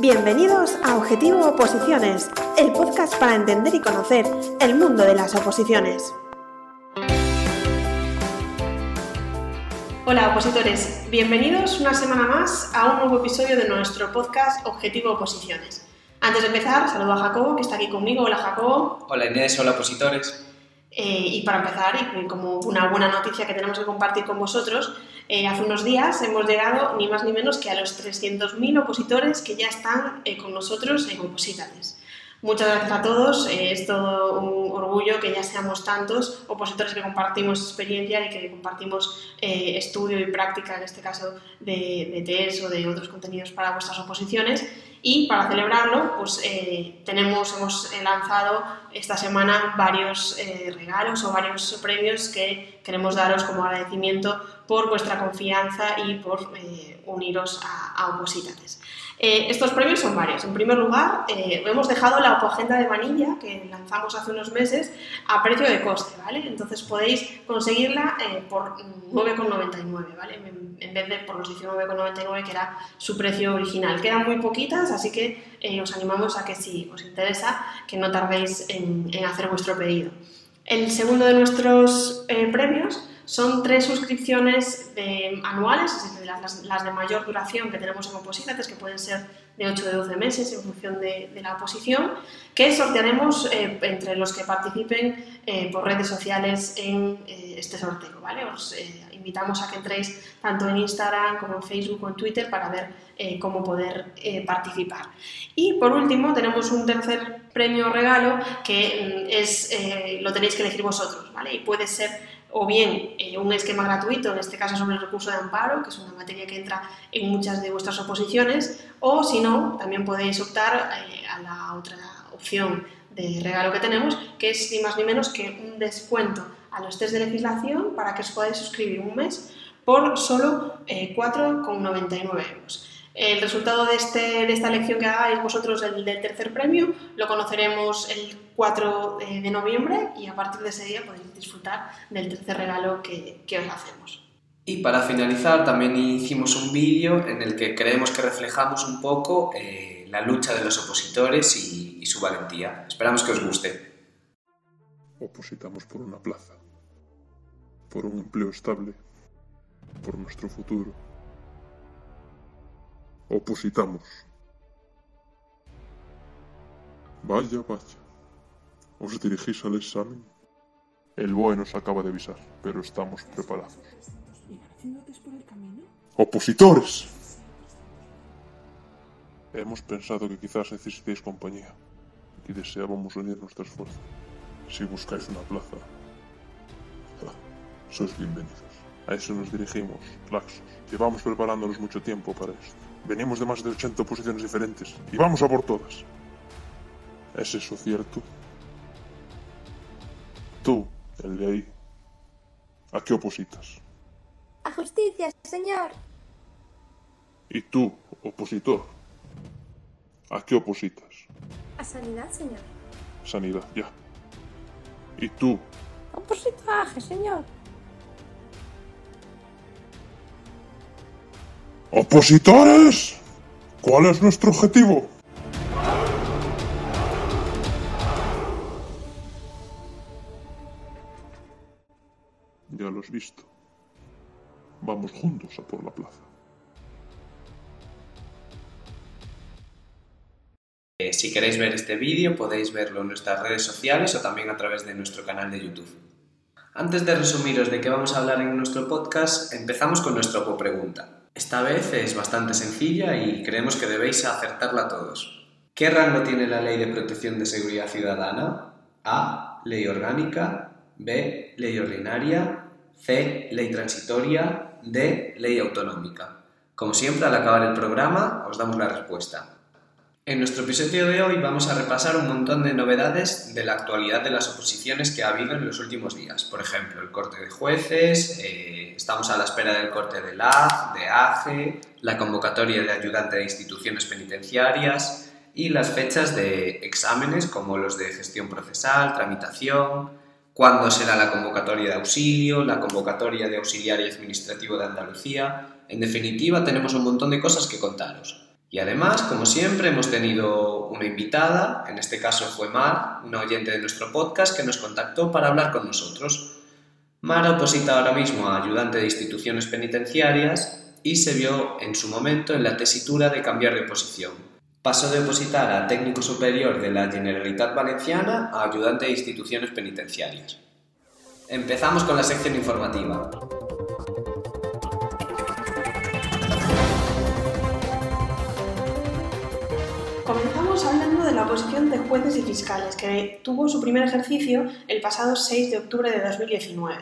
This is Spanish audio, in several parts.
Bienvenidos a Objetivo Oposiciones, el podcast para entender y conocer el mundo de las oposiciones. Hola opositores, bienvenidos una semana más a un nuevo episodio de nuestro podcast Objetivo Oposiciones. Antes de empezar, saludo a Jacobo, que está aquí conmigo. Hola Jacobo. Hola Inés, hola opositores. Eh, y para empezar, y como una buena noticia que tenemos que compartir con vosotros, eh, hace unos días hemos llegado ni más ni menos que a los 300.000 opositores que ya están eh, con nosotros en Opositales. Muchas gracias a todos, es todo un orgullo que ya seamos tantos opositores que compartimos experiencia y que compartimos estudio y práctica, en este caso de, de o de otros contenidos para vuestras oposiciones y para celebrarlo, pues eh, tenemos, hemos lanzado esta semana varios eh, regalos o varios premios que queremos daros como agradecimiento por vuestra confianza y por eh, uniros a, a. Eh, estos premios son varios. En primer lugar, eh, hemos dejado la Opogenda de Vanilla, que lanzamos hace unos meses, a precio de coste, ¿vale? Entonces podéis conseguirla eh, por 9,99, ¿vale? En vez de por los 19,99 que era su precio original. Quedan muy poquitas, así que os animamos a que si os interesa, que no tardéis en, hacer vuestro pedido. El segundo de nuestros premios son tres suscripciones de, anuales, es decir, las, de mayor duración que tenemos en Opositates, que pueden ser de 8 de 12 meses en función de, la oposición, que sortearemos eh, entre los que participen eh, por redes sociales en eh, este sorteo. ¿vale? Os invitamos a que entréis tanto en Instagram como en Facebook o en Twitter para ver cómo poder participar. Y por último, tenemos un tercer premio regalo que mm, es, lo tenéis que elegir vosotros, ¿vale? Y puede ser o bien eh, un esquema gratuito, en este caso sobre el recurso de amparo, que es una materia que entra en muchas de vuestras oposiciones, o si no, también podéis optar eh, a la otra opción de regalo que tenemos, que es ni más ni menos que un descuento a los test de legislación para que os podáis suscribir un mes por solo 4,99 eh, euros. El resultado de, este, de esta lección que hagáis vosotros del, del tercer premio lo conoceremos el 4 de noviembre y a partir de ese día podéis disfrutar del tercer regalo que, que os hacemos. Y para finalizar también hicimos un vídeo en el que creemos que reflejamos un poco eh, la lucha de los opositores y, y su valentía. Esperamos que os guste. Opositamos por una plaza, por un empleo estable, por nuestro futuro Opositamos. Vaya, vaya. ¿Os dirigís al examen? El BOE nos acaba de avisar, pero estamos preparados. ¡Opositores! Hemos pensado que quizás necesitéis compañía y deseábamos unir nuestro esfuerzo. Si buscáis una plaza, sois bienvenidos. A eso nos dirigimos, laxos. Llevamos preparándonos mucho tiempo para esto. Venimos de más de 80 posiciones diferentes y vamos a por todas. ¿Es eso cierto? Tú, el de ahí, ¿a qué opositas? A justicia, señor. ¿Y tú, opositor? ¿A qué opositas? A sanidad, señor. Sanidad, ya. ¿Y tú? Opositaje, señor. ¡Opositores! ¿Cuál es nuestro objetivo? Ya lo has visto. Vamos juntos a por la plaza. Eh, si queréis ver este vídeo podéis verlo en nuestras redes sociales o también a través de nuestro canal de YouTube. Antes de resumiros de qué vamos a hablar en nuestro podcast, empezamos con nuestra pregunta. Esta vez es bastante sencilla y creemos que debéis acertarla todos. ¿Qué rango tiene la Ley de Protección de Seguridad Ciudadana? A. Ley orgánica. B. Ley ordinaria. C. Ley transitoria. D. Ley autonómica. Como siempre, al acabar el programa, os damos la respuesta. En nuestro episodio de hoy vamos a repasar un montón de novedades de la actualidad de las oposiciones que ha habido en los últimos días. Por ejemplo, el corte de jueces, eh, estamos a la espera del corte de LAG, de AGE, la convocatoria de ayudante de instituciones penitenciarias y las fechas de exámenes como los de gestión procesal, tramitación, cuándo será la convocatoria de auxilio, la convocatoria de auxiliar administrativo de Andalucía. En definitiva, tenemos un montón de cosas que contaros. Y además, como siempre, hemos tenido una invitada, en este caso fue Mar, una oyente de nuestro podcast, que nos contactó para hablar con nosotros. Mar oposita ahora mismo a ayudante de instituciones penitenciarias y se vio en su momento en la tesitura de cambiar de posición. Pasó de opositar a técnico superior de la Generalitat Valenciana a ayudante de instituciones penitenciarias. Empezamos con la sección informativa. Hablando de la oposición de jueces y fiscales, que tuvo su primer ejercicio el pasado 6 de octubre de 2019.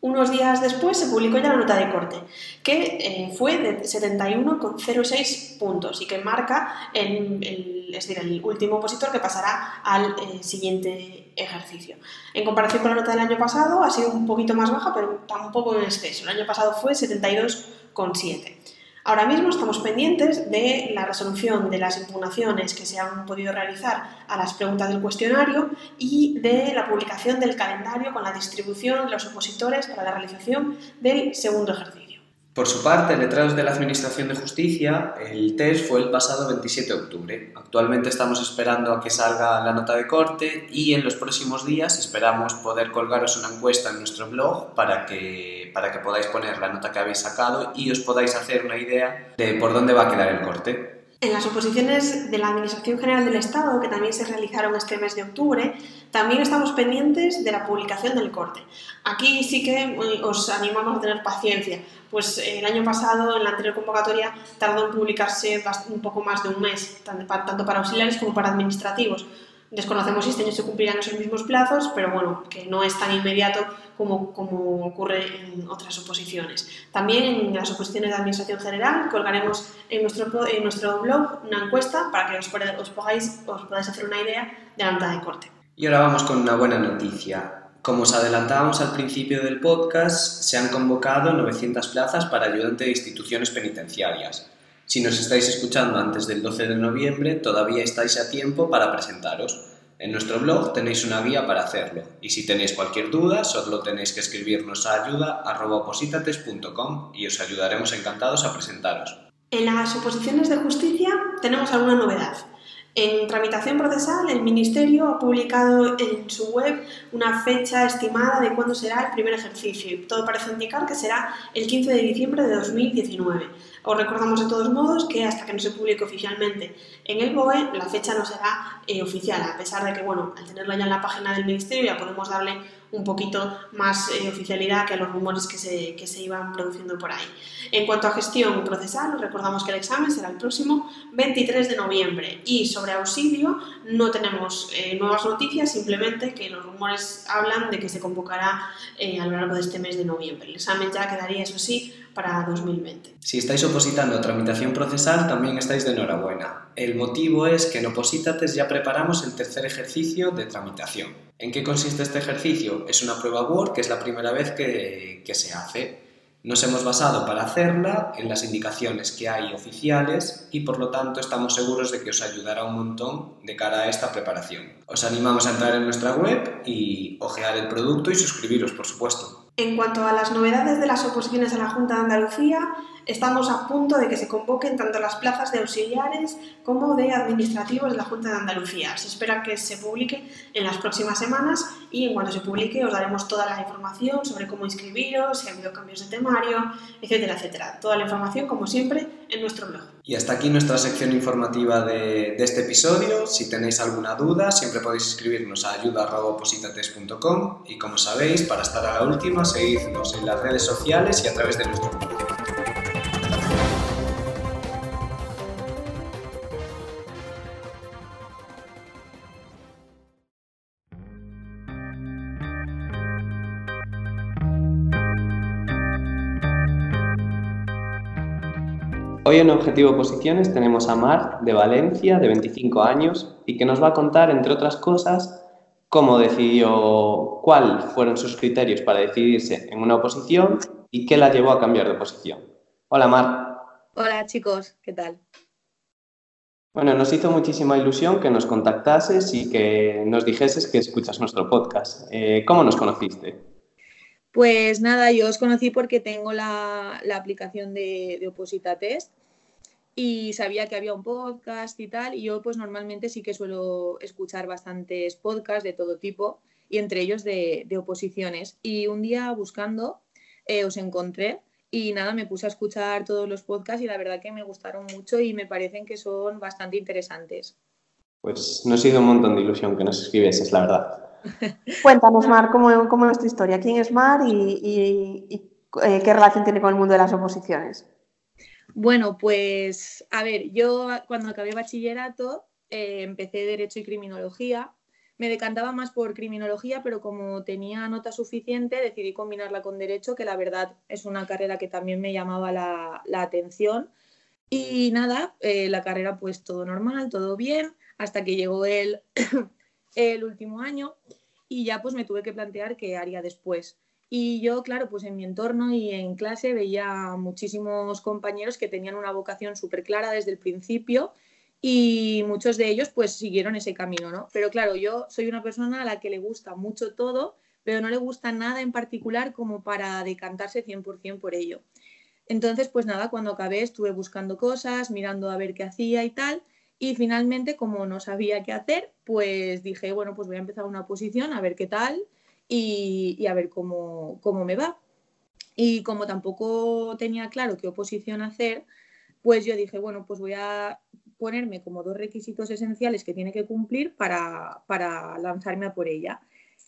Unos días después se publicó ya la nota de corte, que eh, fue de 71,06 puntos y que marca el, el, es decir, el último opositor que pasará al eh, siguiente ejercicio. En comparación con la nota del año pasado, ha sido un poquito más baja, pero tampoco en exceso. El año pasado fue 72,7. Ahora mismo estamos pendientes de la resolución de las impugnaciones que se han podido realizar a las preguntas del cuestionario y de la publicación del calendario con la distribución de los opositores para la realización del segundo ejercicio. Por su parte, letrados de la Administración de Justicia, el test fue el pasado 27 de octubre. Actualmente estamos esperando a que salga la nota de corte y en los próximos días esperamos poder colgaros una encuesta en nuestro blog para que, para que podáis poner la nota que habéis sacado y os podáis hacer una idea de por dónde va a quedar el corte. En las oposiciones de la Administración General del Estado, que también se realizaron este mes de octubre, también estamos pendientes de la publicación del corte. Aquí sí que os animamos a tener paciencia, pues el año pasado, en la anterior convocatoria, tardó en publicarse un poco más de un mes, tanto para auxiliares como para administrativos. Desconocemos si este año se cumplirán esos mismos plazos, pero bueno, que no es tan inmediato como, ocurre en otras oposiciones. También en las oposiciones de Administración General colgaremos en nuestro, blog una encuesta para que os, os podáis hacer una idea de la nota de corte. Y ahora vamos con una buena noticia. Como os adelantábamos al principio del podcast, se han convocado 900 plazas para ayudante de instituciones penitenciarias. Si nos estáis escuchando antes del 12 de noviembre, todavía estáis a tiempo para presentaros. En nuestro blog tenéis una guía para hacerlo y si tenéis cualquier duda, solo tenéis que escribirnos a ayuda.opositates.com y os ayudaremos encantados a presentaros. En las oposiciones de justicia tenemos alguna novedad. En tramitación procesal, el Ministerio ha publicado en su web una fecha estimada de cuándo será el primer ejercicio todo parece indicar que será el 15 de diciembre de 2019. Os recordamos de todos modos que hasta que no se publique oficialmente en el BOE, la fecha no será eh, oficial, a pesar de que, bueno, al tenerla ya en la página del Ministerio ya podemos darle un poquito más eh, oficialidad que a los rumores que se, que se iban produciendo por ahí. En cuanto a gestión procesal, recordamos que el examen será el próximo 23 de noviembre y sobre auxilio no tenemos eh, nuevas noticias, simplemente que los rumores hablan de que se convocará eh, a lo largo de este mes de noviembre. El examen ya quedaría, eso sí, para 2020. Si estáis opositando a tramitación procesal, también estáis de enhorabuena. El motivo es que en Opositates ya preparamos el tercer ejercicio de tramitación. ¿En qué consiste este ejercicio? Es una prueba Word que es la primera vez que, se hace. Nos hemos basado para hacerla en las indicaciones que hay oficiales y por lo tanto estamos seguros de que os ayudará un montón de cara a esta preparación. Os animamos a entrar en nuestra web y ojear el producto y suscribiros, por supuesto. En cuanto a las novedades de las oposiciones a la Junta de Andalucía, estamos a punto de que se convoquen tanto las plazas de auxiliares como de administrativos de la Junta de Andalucía. Se espera que se publique en las próximas semanas y en cuanto se publique os daremos toda la información sobre cómo inscribiros, si ha habido cambios de temario, etcétera, etcétera. Toda la información, como siempre, en nuestro blog. Y hasta aquí nuestra sección informativa de, de este episodio. Si tenéis alguna duda, siempre podéis escribirnos a ayuda.opositates.com y como sabéis, para estar a la última, seguidnos en las redes sociales y a través de nuestro blog. Hoy en Objetivo Posiciones tenemos a Mar de Valencia, de 25 años, y que nos va a contar, entre otras cosas, cómo decidió, cuáles fueron sus criterios para decidirse en una oposición y qué la llevó a cambiar de posición. Hola Mar. Hola chicos, ¿qué tal? Bueno, nos hizo muchísima ilusión que nos contactases y que nos dijeses que escuchas nuestro podcast. Eh, ¿Cómo nos conociste? Pues nada, yo os conocí porque tengo la, la aplicación de, de, Oposita Test y sabía que había un podcast y tal, y yo pues normalmente sí que suelo escuchar bastantes podcasts de todo tipo y entre ellos de, de oposiciones. Y un día buscando eh, os encontré y nada, me puse a escuchar todos los podcasts y la verdad que me gustaron mucho y me parecen que son bastante interesantes. Pues nos sido un montón de ilusión que nos escribieses, la verdad. Cuéntanos, Mar, ¿cómo, ¿cómo, es tu historia? ¿Quién es Mar y, y, y eh, qué relación tiene con el mundo de las oposiciones? Bueno, pues a ver, yo cuando acabé bachillerato eh, empecé Derecho y Criminología me decantaba más por criminología, pero como tenía nota suficiente, decidí combinarla con derecho, que la verdad es una carrera que también me llamaba la, atención. Y nada, eh, la carrera pues todo normal, todo bien, hasta que llegó el, el último año y ya pues me tuve que plantear qué haría después. Y yo, claro, pues en mi entorno y en clase veía muchísimos compañeros que tenían una vocación súper clara desde el principio y muchos de ellos pues siguieron ese camino, ¿no? Pero claro, yo soy una persona a la que le gusta mucho todo, pero no le gusta nada en particular como para decantarse 100% por ello. Entonces, pues nada, cuando acabé estuve buscando cosas, mirando a ver qué hacía y tal, y finalmente, como no sabía qué hacer, pues dije, bueno, pues voy a empezar una posición, a ver qué tal y, y a ver cómo, cómo me va. Y como tampoco tenía claro qué oposición hacer, pues yo dije, bueno, pues voy a ponerme como dos requisitos esenciales que tiene que cumplir para, para lanzarme a por ella.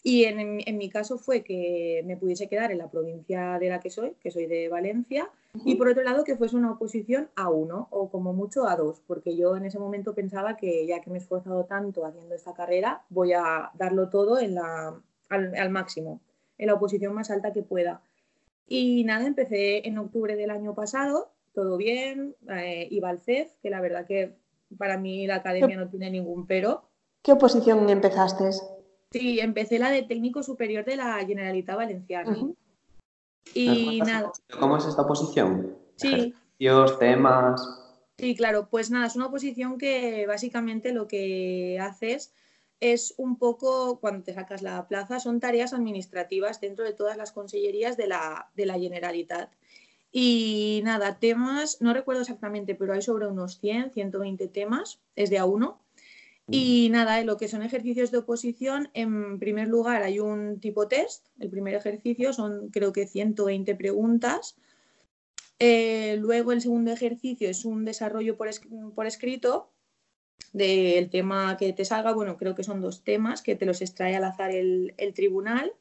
Y en, en, mi caso fue que me pudiese quedar en la provincia de la que soy, que soy de Valencia, uh -huh. y por otro lado que fuese una oposición a uno o como mucho a dos, porque yo en ese momento pensaba que ya que me he esforzado tanto haciendo esta carrera, voy a darlo todo en la, al, al máximo, en la oposición más alta que pueda. Y nada, empecé en octubre del año pasado, todo bien, eh, iba al CEF, que la verdad que para mí la academia no tiene ningún pero. ¿Qué oposición empezaste? Sí, empecé la de técnico superior de la Generalitat Valenciana. Uh -huh. Y nada. ¿Cómo es esta oposición? Sí. Ejercicios, temas. Sí, claro, pues nada, es una oposición que básicamente lo que haces es un poco, cuando te sacas la plaza, son tareas administrativas dentro de todas las consellerías de la, de la Generalitat. Y nada, temas, no recuerdo exactamente, pero hay sobre unos 100, 120 temas, es de a uno. Y nada, en lo que son ejercicios de oposición, en primer lugar hay un tipo test. El primer ejercicio son creo que 120 preguntas. Eh, luego el segundo ejercicio es un desarrollo por, es por escrito del tema que te salga. Bueno, creo que son dos temas que te los extrae al azar el, el tribunal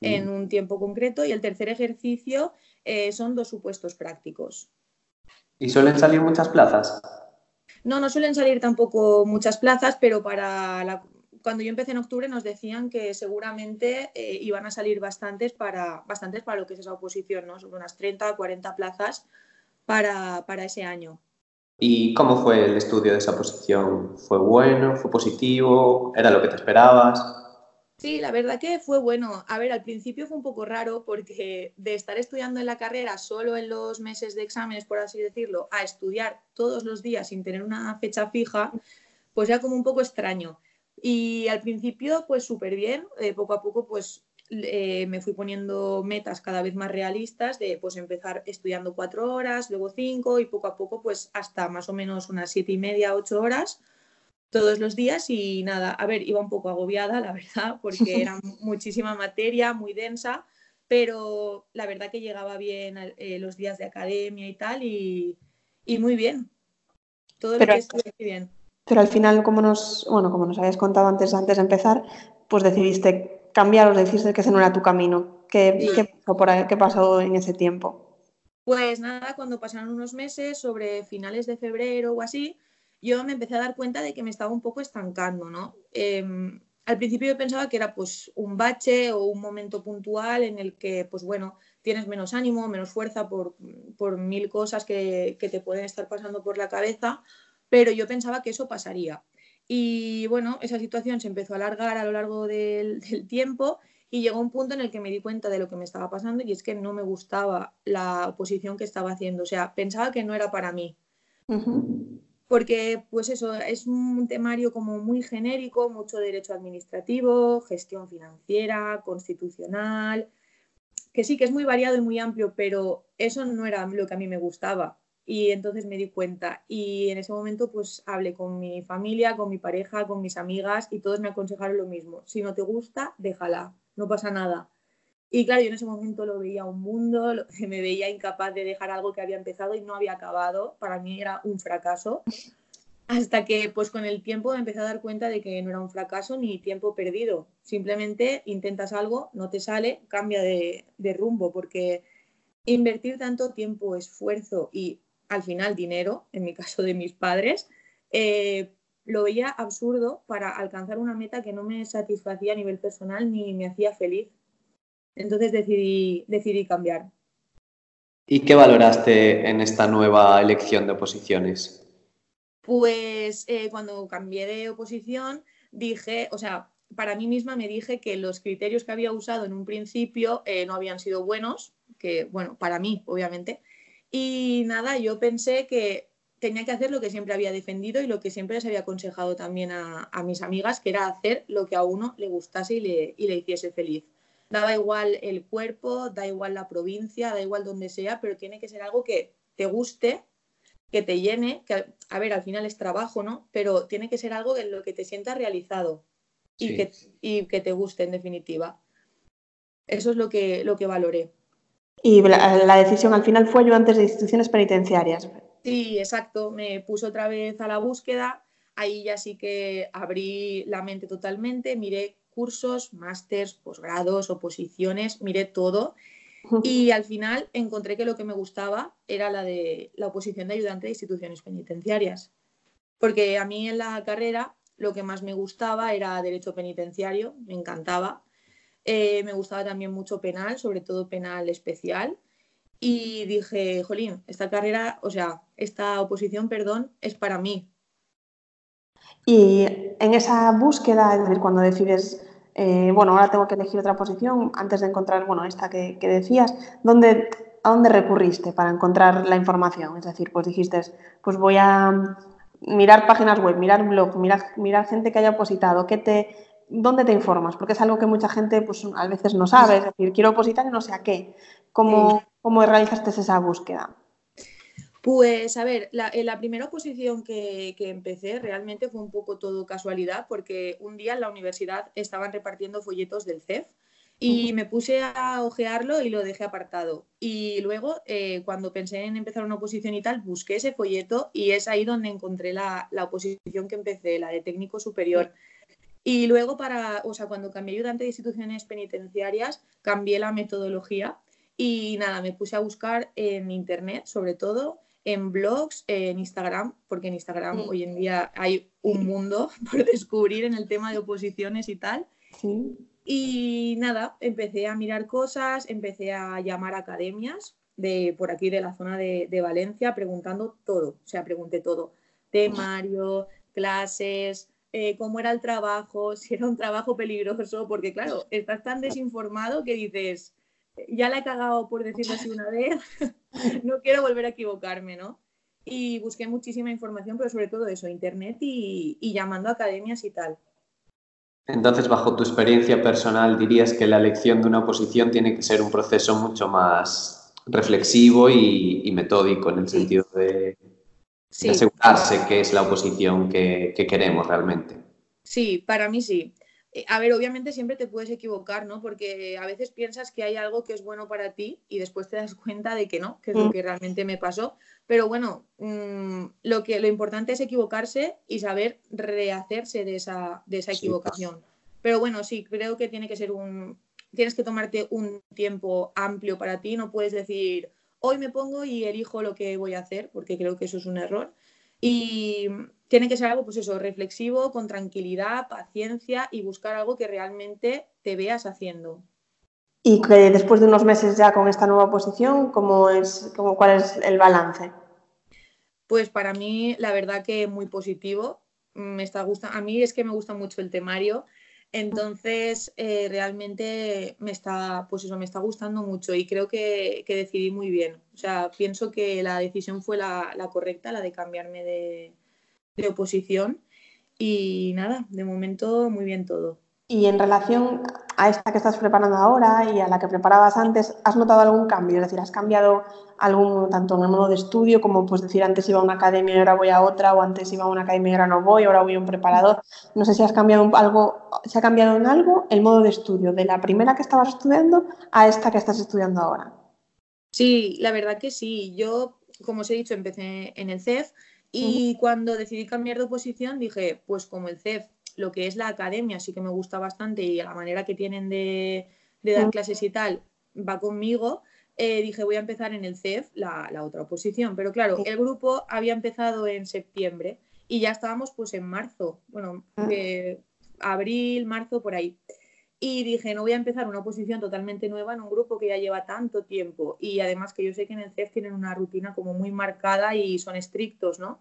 en un tiempo concreto. Y el tercer ejercicio eh, son dos supuestos prácticos. ¿Y suelen salir muchas plazas? No, no suelen salir tampoco muchas plazas, pero para la... cuando yo empecé en octubre nos decían que seguramente eh, iban a salir bastantes para, bastantes para lo que es esa oposición, ¿no? Sobre unas 30 o 40 plazas para, para ese año. ¿Y cómo fue el estudio de esa posición? ¿Fue bueno? ¿Fue positivo? ¿Era lo que te esperabas? Sí, la verdad que fue bueno. A ver, al principio fue un poco raro porque de estar estudiando en la carrera solo en los meses de exámenes, por así decirlo, a estudiar todos los días sin tener una fecha fija, pues era como un poco extraño. Y al principio, pues súper bien. Eh, poco a poco, pues eh, me fui poniendo metas cada vez más realistas de pues empezar estudiando cuatro horas, luego cinco y poco a poco, pues hasta más o menos unas siete y media, ocho horas todos los días y nada, a ver, iba un poco agobiada, la verdad, porque era muchísima materia, muy densa, pero la verdad que llegaba bien eh, los días de academia y tal y, y muy bien. Todo pero, lo que estuve muy bien. Pero al final, como nos, bueno, como nos habías contado antes, antes de empezar, pues decidiste cambiar o decidiste que ese no era tu camino. ¿Qué, sí. ¿qué, pasó por ahí, ¿Qué pasó en ese tiempo? Pues nada, cuando pasaron unos meses, sobre finales de febrero o así, yo me empecé a dar cuenta de que me estaba un poco estancando, ¿no? Eh, al principio yo pensaba que era pues un bache o un momento puntual en el que, pues bueno, tienes menos ánimo, menos fuerza por, por mil cosas que, que, te pueden estar pasando por la cabeza, pero yo pensaba que eso pasaría. Y bueno, esa situación se empezó a alargar a lo largo del, del tiempo y llegó un punto en el que me di cuenta de lo que me estaba pasando y es que no me gustaba la oposición que estaba haciendo, o sea, pensaba que no era para mí. Uh -huh. porque pues eso, es un temario como muy genérico, mucho derecho administrativo, gestión financiera, constitucional, que sí, que es muy variado y muy amplio, pero eso no era lo que a mí me gustaba. Y entonces me di cuenta y en ese momento pues hablé con mi familia, con mi pareja, con mis amigas y todos me aconsejaron lo mismo. Si no te gusta, déjala, no pasa nada. Y claro, yo en ese momento lo veía un mundo, me veía incapaz de dejar algo que había empezado y no había acabado. Para mí era un fracaso. Hasta que pues con el tiempo me empecé a dar cuenta de que no era un fracaso ni tiempo perdido. Simplemente intentas algo, no te sale, cambia de, rumbo, porque invertir tanto tiempo, esfuerzo y al final dinero, en mi caso de mis padres, eh, lo veía absurdo para alcanzar una meta que no me satisfacía a nivel personal ni me hacía feliz. Entonces decidí, decidí cambiar. ¿Y qué valoraste en esta nueva elección de oposiciones? Pues eh, cuando cambié de oposición dije, o sea, para mí misma me dije que los criterios que había usado en un principio eh, no habían sido buenos, que bueno, para mí, obviamente. Y nada, yo pensé que tenía que hacer lo que siempre había defendido y lo que siempre les había aconsejado también a, mis amigas, que era hacer lo que a uno le gustase y le, y le hiciese feliz. Daba igual el cuerpo, da igual la provincia, da igual donde sea, pero tiene que ser algo que te guste, que te llene, que a ver, al final es trabajo, ¿no? Pero tiene que ser algo en lo que te sientas realizado y, que, y que te guste en definitiva. Eso es lo que, lo que valoré. Y la, decisión al final fue yo antes de instituciones penitenciarias. Sí, exacto. Me puse otra vez a la búsqueda. Ahí ya sí que abrí la mente totalmente, miré cursos, másters, posgrados, oposiciones, miré todo y al final encontré que lo que me gustaba era la de la oposición de ayudante de instituciones penitenciarias. Porque a mí en la carrera lo que más me gustaba era derecho penitenciario, me encantaba. Eh, me gustaba también mucho penal, sobre todo penal especial. Y dije, jolín, esta carrera, o sea, esta oposición, perdón, es para mí. Y en esa búsqueda, es decir, cuando decides eh, bueno, ahora tengo que elegir otra posición antes de encontrar, bueno, esta que, decías, ¿dónde, ¿a dónde recurriste para encontrar la información? Es decir, pues dijiste, pues voy a mirar páginas web, mirar blogs, mirar, mirar gente que haya opositado, que te, ¿dónde te informas? Porque es algo que mucha gente pues, a veces no sabe, es decir, quiero opositar y no sé a qué. ¿Cómo, cómo realizaste esa búsqueda? Pues a ver, la, eh, la primera oposición que, empecé realmente fue un poco todo casualidad porque un día en la universidad estaban repartiendo folletos del CEF y me puse a ojearlo y lo dejé apartado. Y luego, eh, cuando pensé en empezar una oposición y tal, busqué ese folleto y es ahí donde encontré la, la oposición que empecé, la de técnico superior. Y luego, para, o sea, cuando cambié ayudante de instituciones penitenciarias, cambié la metodología y nada, me puse a buscar en internet, sobre todo, en blogs, en Instagram, porque en Instagram hoy en día hay un mundo por descubrir en el tema de oposiciones y tal. Y nada, empecé a mirar cosas, empecé a llamar a academias de por aquí de la zona de, Valencia, preguntando todo, o sea, pregunté todo, temario, clases, eh, cómo era el trabajo, si era un trabajo peligroso, porque claro, estás tan desinformado que dices, ya la he cagado por decirlo así una vez, no quiero volver a equivocarme, ¿no? Y busqué muchísima información, pero sobre todo eso, internet y, llamando a academias y tal. Entonces, bajo tu experiencia personal, dirías que la elección de una posición tiene que ser un proceso mucho más reflexivo y, metódico en el sentido de, asegurarse que es la oposición que queremos realmente. Sí, para mí sí. Eh, a ver, obviamente siempre te puedes equivocar, ¿no? Porque a veces piensas que hay algo que es bueno para ti y después te das cuenta de que no, que es lo mm. que realmente me pasó. Pero bueno, mm, lo, que, lo importante es equivocarse y saber rehacerse de esa, de esa equivocación. Pero bueno, sí, creo que tiene que ser un... Tienes que tomarte un tiempo amplio para ti, no puedes decir, hoy me pongo y elijo lo que voy a hacer, porque creo que eso es un error. Y tiene que ser algo, pues eso, reflexivo, con tranquilidad, paciencia y buscar algo que realmente te veas haciendo. Y que después de unos meses ya con esta nueva posición, ¿cómo es, cómo, ¿cuál es el balance? Pues para mí, la verdad que muy positivo. Me está gusta, a mí es que me gusta mucho el temario, entonces eh, realmente me está, pues eso, me está gustando mucho y creo que, decidí muy bien. O sea, pienso que la decisión fue la correcta, la de cambiarme de, de oposición y nada, de momento muy bien todo. Y en relación a esta que estás preparando ahora y a la que preparabas antes, ¿has notado algún cambio? Es decir, ¿has cambiado algún, tanto en el modo de estudio como pues decir antes iba a una academia y ahora voy a otra, o antes iba a una academia y ahora no voy, ahora voy a un preparador? No sé si has cambiado algo, ¿se ha cambiado en algo el modo de estudio de la primera que estabas estudiando a esta que estás estudiando ahora? Sí, la verdad que sí. Yo, como os he dicho, empecé en el CEF y cuando decidí cambiar de oposición dije, pues como el CEF lo que es la academia sí que me gusta bastante y la manera que tienen de, dar clases y tal va conmigo. Eh, dije, voy a empezar en el CEF, la, otra oposición. Pero claro, el grupo había empezado en septiembre y ya estábamos pues en marzo, bueno, eh, abril, marzo, por ahí. Y dije, no voy a empezar una oposición totalmente nueva en un grupo que ya lleva tanto tiempo. Y además que yo sé que en el CEF tienen una rutina como muy marcada y son estrictos, ¿no?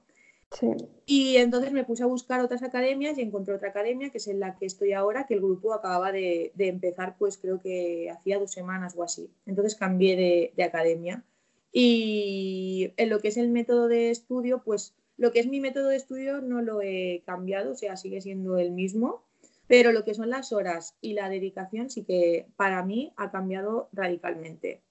Y entonces me puse a buscar otras academias y encontré otra academia, que es en la que estoy ahora, que el grupo acababa de, empezar, pues creo que hacía dos semanas o así. Entonces cambié de, de, academia. Y en lo que es el método de estudio, pues lo que es mi método de estudio no lo he cambiado, o sea, sigue siendo el mismo, pero lo que son las horas y la dedicación sí que para mí ha cambiado radicalmente.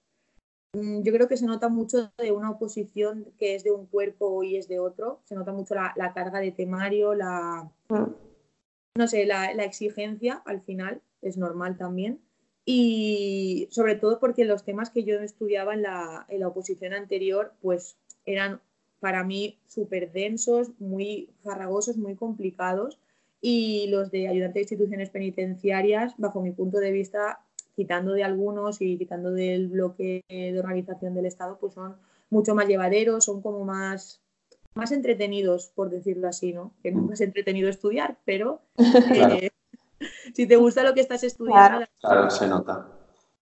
Mm, yo creo que se nota mucho de una oposición que es de un cuerpo y es de otro. Se nota mucho la, carga de temario, la, no sé, la, exigencia al final, es normal también. Y sobre todo porque los temas que yo estudiaba en la, en la oposición anterior, pues eran para mí súper densos, muy farragosos, muy complicados. Y los de ayudante de instituciones penitenciarias, bajo mi punto de vista, quitando de algunos y quitando del bloque de organización del Estado, pues son mucho más llevaderos, son como más, más entretenidos, por decirlo así, ¿no? Que no es entretenido estudiar, pero eh, si te gusta lo que estás estudiando... Claro, se nota.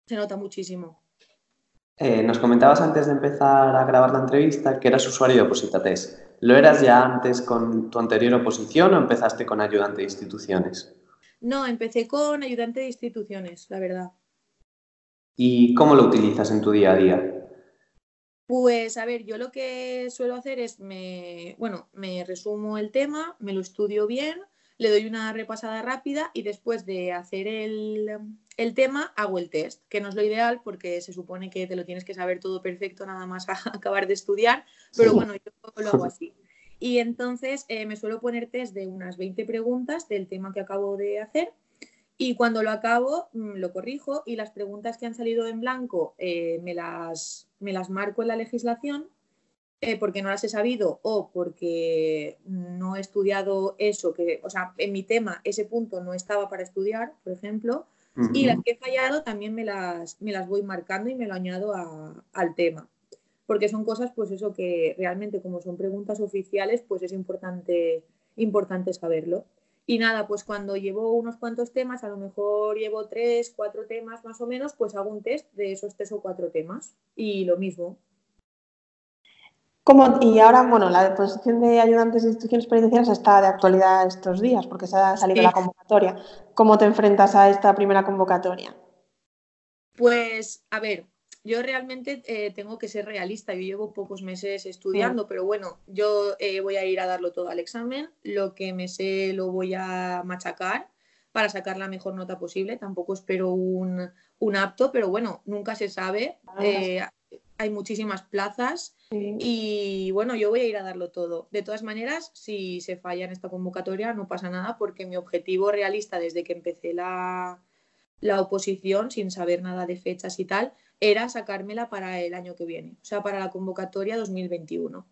Se nota muchísimo. Eh, nos comentabas antes de empezar a grabar la entrevista que eras usuario de Opositates. ¿Lo eras ya antes con tu anterior oposición o empezaste con ayudante de instituciones? No, empecé con ayudante de instituciones, la verdad. ¿Y cómo lo utilizas en tu día a día? Pues a ver, yo lo que suelo hacer es, me, bueno, me resumo el tema, me lo estudio bien, le doy una repasada rápida y después de hacer el, el tema hago el test, que no es lo ideal porque se supone que te lo tienes que saber todo perfecto nada más a acabar de estudiar, pero bueno, yo lo hago así. Y entonces eh, me suelo poner test de unas 20 preguntas del tema que acabo de hacer. Y cuando lo acabo, mm, lo corrijo y las preguntas que han salido en blanco eh, me, las, me las marco en la legislación eh, porque no las he sabido o porque no he estudiado eso, que, o sea, en mi tema ese punto no estaba para estudiar, por ejemplo, y las que he fallado también me las, me las voy marcando y me lo añado al tema porque son cosas, pues eso que realmente como son preguntas oficiales, pues es importante, importante saberlo. Y nada, pues cuando llevo unos cuantos temas, a lo mejor llevo tres, cuatro temas más o menos, pues hago un test de esos tres o cuatro temas. Y lo mismo. Como, y ahora, bueno, la posición de ayudantes de instituciones penitenciarias está de actualidad estos días, porque se ha salido la convocatoria. ¿Cómo te enfrentas a esta primera convocatoria? Pues, a ver, yo realmente eh, tengo que ser realista. Yo llevo pocos meses estudiando, pero bueno, yo eh, voy a ir a darlo todo al examen. Lo que me sé lo voy a machacar para sacar la mejor nota posible. Tampoco espero un, apto, pero bueno, nunca se sabe. Eh, hay muchísimas plazas y bueno, yo voy a ir a darlo todo. De todas maneras, si se falla en esta convocatoria, no pasa nada porque mi objetivo realista desde que empecé la, la oposición, sin saber nada de fechas y tal, era sacármela para el año que viene, o sea, para la convocatoria 2021.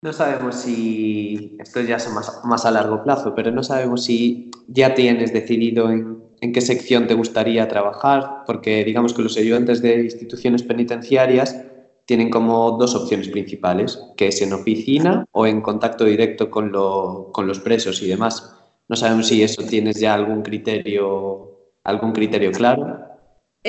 No sabemos si, esto ya es más, más a largo plazo, pero no sabemos si ya tienes decidido en, en, qué sección te gustaría trabajar, porque digamos que los ayudantes de instituciones penitenciarias tienen como dos opciones principales, que es en oficina o en contacto directo con, lo, con los presos y demás. No sabemos si eso tienes ya algún criterio, algún criterio claro.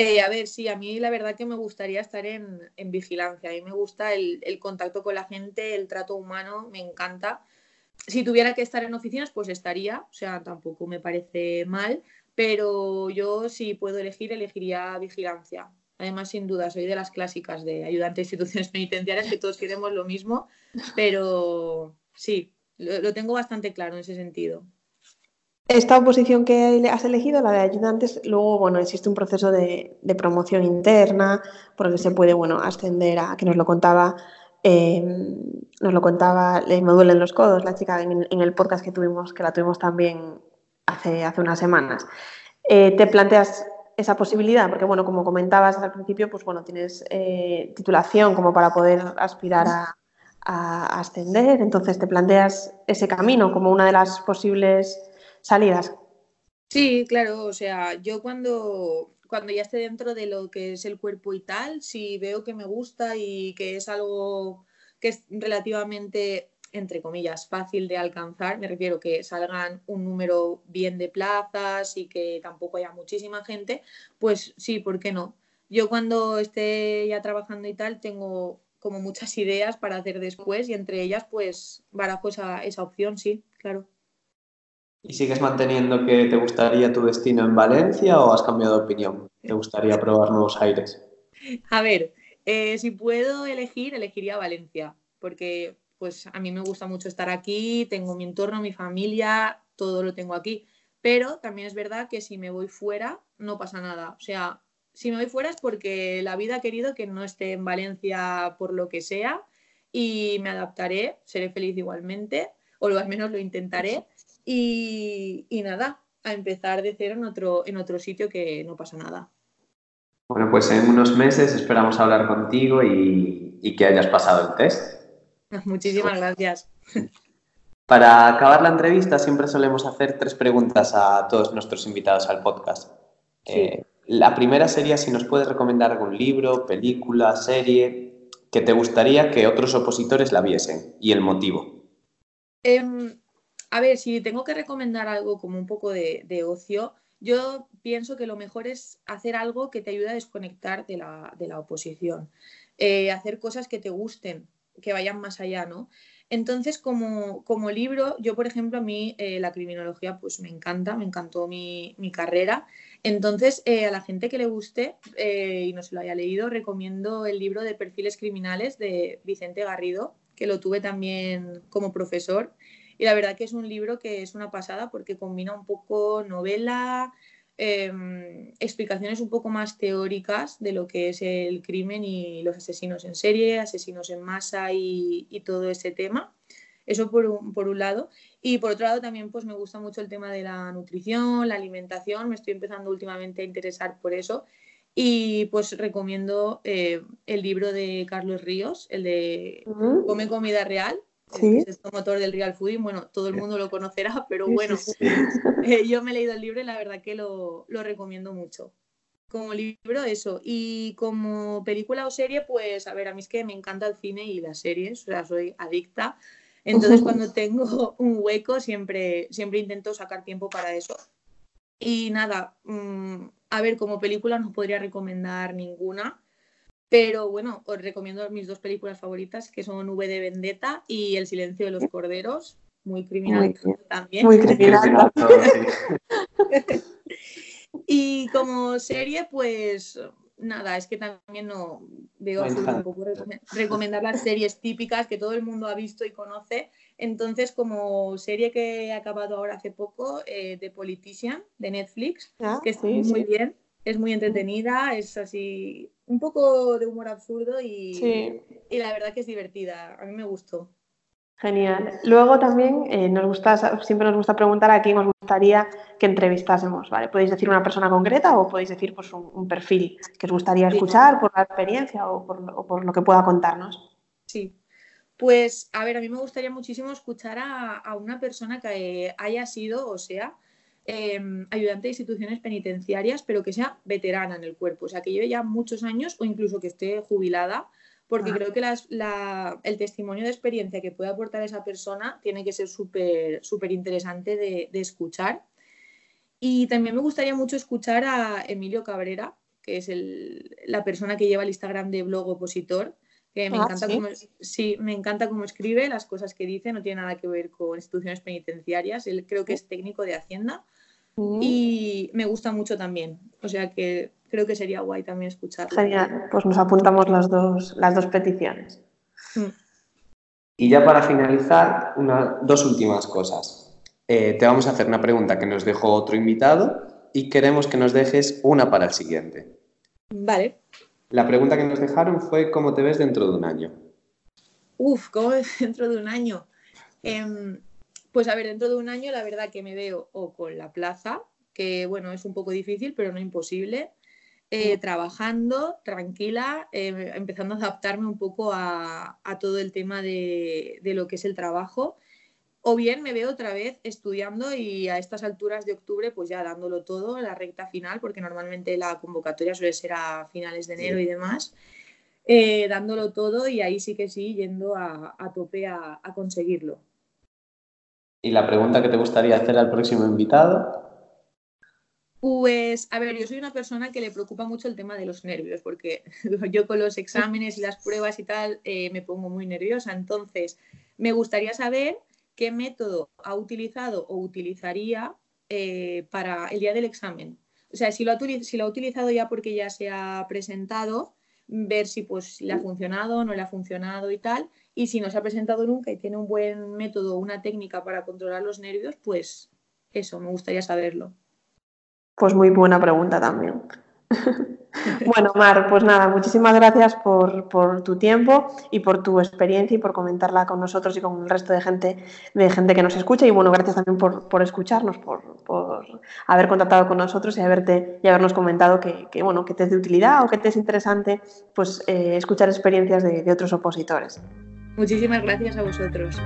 Eh, a ver, sí, a mí la verdad que me gustaría estar en, vigilancia. A mí me gusta el, contacto con la gente, el trato humano, me encanta. Si tuviera que estar en oficinas, pues estaría, o sea, tampoco me parece mal, pero yo si puedo elegir, elegiría vigilancia. Además, sin duda, soy de las clásicas de ayudante de instituciones penitenciarias, que todos queremos lo mismo, pero sí, lo, lo tengo bastante claro en ese sentido. Esta oposición que has elegido, la de ayudantes, luego, bueno, existe un proceso de, promoción interna por el que se puede, bueno, ascender a, que nos lo contaba, eh, nos lo contaba, me duelen los codos, la chica en, en, el podcast que tuvimos, que la tuvimos también hace, hace unas semanas. Eh, te planteas esa posibilidad, porque bueno, como comentabas al principio, pues bueno, tienes eh, titulación como para poder aspirar a, ascender, entonces te planteas ese camino como una de las posibles salidas. Sí, claro, o sea, yo cuando, cuando ya esté dentro de lo que es el cuerpo y tal, si veo que me gusta y que es algo que es relativamente entre comillas, fácil de alcanzar. Me refiero que salgan un número bien de plazas y que tampoco haya muchísima gente, pues sí, ¿por qué no? Yo cuando esté ya trabajando y tal, tengo como muchas ideas para hacer después y entre ellas, pues barajo esa, esa opción, sí, claro. ¿Y sigues manteniendo que te gustaría tu destino en Valencia o has cambiado de opinión? ¿Te gustaría probar nuevos aires? A ver, eh, si puedo elegir, elegiría Valencia, porque pues a mí me gusta mucho estar aquí, tengo mi entorno, mi familia, todo lo tengo aquí. Pero también es verdad que si me voy fuera, no pasa nada. O sea, si me voy fuera es porque la vida ha querido que no esté en Valencia por lo que sea y me adaptaré, seré feliz igualmente, o al menos lo intentaré. Y, y nada, a empezar de cero en otro, en otro sitio que no pasa nada. Bueno, pues en unos meses esperamos hablar contigo y, y que hayas pasado el test. Muchísimas gracias. Para acabar la entrevista siempre solemos hacer tres preguntas a todos nuestros invitados al podcast. Sí. Eh, la primera sería si nos puedes recomendar algún libro, película, serie que te gustaría que otros opositores la viesen y el motivo. Eh, a ver, si tengo que recomendar algo como un poco de, ocio, yo pienso que lo mejor es hacer algo que te ayude a desconectar de la, oposición, eh, hacer cosas que te gusten, que vayan más allá, ¿no? Entonces, como, libro, yo, por ejemplo, a mí eh, la criminología pues me encanta, me encantó mi, carrera. Entonces, eh, a la gente que le guste y no se lo haya leído, recomiendo el libro de Perfiles Criminales de Vicente Garrido, que lo tuve también como profesor. Y la verdad que es un libro que es una pasada porque combina un poco novela, eh, explicaciones un poco más teóricas de lo que es el crimen y los asesinos en serie, asesinos en masa y, y todo ese tema. Eso por un, por un, lado. Y por otro lado también pues me gusta mucho el tema de la nutrición, la alimentación. Me estoy empezando últimamente a interesar por eso. Y pues recomiendo eh, el libro de Carlos Ríos, el de. Come Comida Real, ¿Sí? es el motor del real fooding, bueno, todo el mundo lo conocerá, pero bueno, sí, sí, eh, yo me he leído el libro y la verdad que lo, lo, recomiendo mucho. Como libro, eso. Y como película o serie, pues, a ver, a mí es que me encanta el cine y las series, o sea, soy adicta. Entonces, cuando tengo un hueco, siempre, siempre intento sacar tiempo para eso. Y nada, mmm, a ver, como película no podría recomendar ninguna pero bueno, os recomiendo mis dos películas favoritas, que son V de Vendetta y El silencio de los corderos. Muy criminal muy también. Muy criminal. y como serie, pues nada, es que también no veo tampoco recomendar las series típicas que todo el mundo ha visto y conoce. Entonces, como serie que he acabado ahora hace poco, eh, The Politician, de Netflix, ah, que está sí, muy sí. bien, es muy entretenida, es así un poco de humor absurdo y, sí. y, la verdad que es divertida. A mí me gustó. Genial. Luego también eh, nos gusta, siempre nos gusta preguntar a quién os gustaría que entrevistásemos, ¿vale? Podéis decir una persona concreta o podéis decir pues, un, un perfil que os gustaría escuchar por la experiencia o por, o por, lo que pueda contarnos. Sí. Pues, a ver, a mí me gustaría muchísimo escuchar a, a una persona que haya sido, o sea, eh, ayudante de instituciones penitenciarias, pero que sea veterana en el cuerpo, o sea, que lleve ya muchos años o incluso que esté jubilada, porque ah. creo que las, la, el testimonio de experiencia que puede aportar esa persona tiene que ser súper súper interesante de, de, escuchar. Y también me gustaría mucho escuchar a Emilio Cabrera, que es el, la persona que lleva el Instagram de blog opositor, que me, ah, encanta ¿sí? Cómo, sí, me encanta cómo escribe, las cosas que dice, no tiene nada que ver con instituciones penitenciarias, él creo que es técnico de Hacienda mm. y me gusta mucho también, o sea que creo que sería guay también escucharlo. Genial, pues nos apuntamos las dos, las dos peticiones. Mm. Y ya para finalizar, una, dos últimas cosas. Eh, te vamos a hacer una pregunta que nos dejó otro invitado y queremos que nos dejes una para el siguiente. Vale. La pregunta que nos dejaron fue ¿cómo te ves dentro de un año? Uf, ¿cómo ves dentro de un año? Em, pues a ver, dentro de un año la verdad que me veo o con la plaza, que bueno, es un poco difícil, pero no imposible, eh, trabajando tranquila, eh, empezando a adaptarme un poco a, todo el tema de, lo que es el trabajo. O bien me veo otra vez estudiando y a estas alturas de octubre pues ya dándolo todo, la recta final, porque normalmente la convocatoria suele ser a finales de enero y demás, eh, dándolo todo y ahí sí que sí, yendo a, tope a conseguirlo. ¿Y la pregunta que te gustaría hacer al próximo invitado? Pues, a ver, yo soy una persona que le preocupa mucho el tema de los nervios, porque yo con los exámenes y las pruebas y tal eh, me pongo muy nerviosa. Entonces, me gustaría saber qué método ha utilizado o utilizaría eh, para el día del examen. O sea, si lo, ha, lo ha utilizado ya porque ya se ha presentado, ver si pues le ha funcionado, no le ha funcionado y tal. Y si no se ha presentado nunca y tiene un buen método, una técnica para controlar los nervios, pues eso, me gustaría saberlo. Pues muy buena pregunta también. bueno, Mar, pues nada, muchísimas gracias por, tu tiempo y por tu experiencia y por comentarla con nosotros y con el resto de gente, de gente que nos escucha. Y bueno, gracias también por, escucharnos, por, haber contactado con nosotros y, haberte, y habernos comentado que, bueno, que te es de utilidad o que te es interesante pues, eh, escuchar experiencias de, de otros opositores. Muchísimas gracias a vosotros.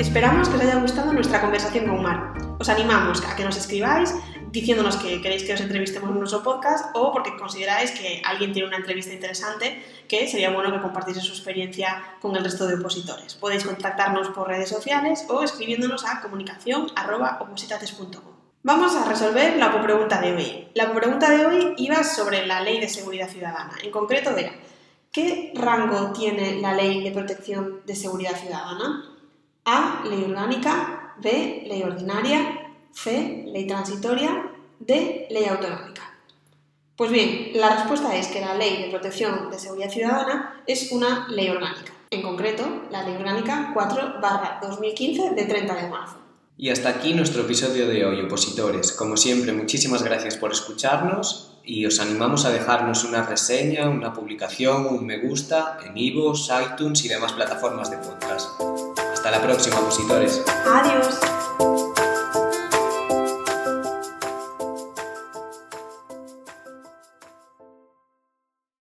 Esperamos que os haya gustado nuestra conversación con Mar. Os animamos a que nos escribáis diciéndonos que queréis que os entrevistemos en nuestro podcast o porque consideráis que alguien tiene una entrevista interesante que sería bueno que compartiese su experiencia con el resto de opositores. Podéis contactarnos por redes sociales o escribiéndonos a comunicación.opositates.com. Vamos a resolver la pregunta de hoy. La pregunta de hoy iba sobre la Ley de Seguridad Ciudadana. En concreto era, ¿qué rango tiene la Ley de Protección de Seguridad Ciudadana? A. Ley orgánica. B. Ley ordinaria. C. Ley transitoria. D. Ley autonómica. Pues bien, la respuesta es que la Ley de Protección de Seguridad Ciudadana es una ley orgánica. En concreto, la Ley Orgánica 4-2015 de 30 de marzo. Y hasta aquí nuestro episodio de hoy, opositores. Como siempre, muchísimas gracias por escucharnos y os animamos a dejarnos una reseña, una publicación, un me gusta en iVoox, iTunes y demás plataformas de podcast. Hasta la próxima, opositores. Adiós.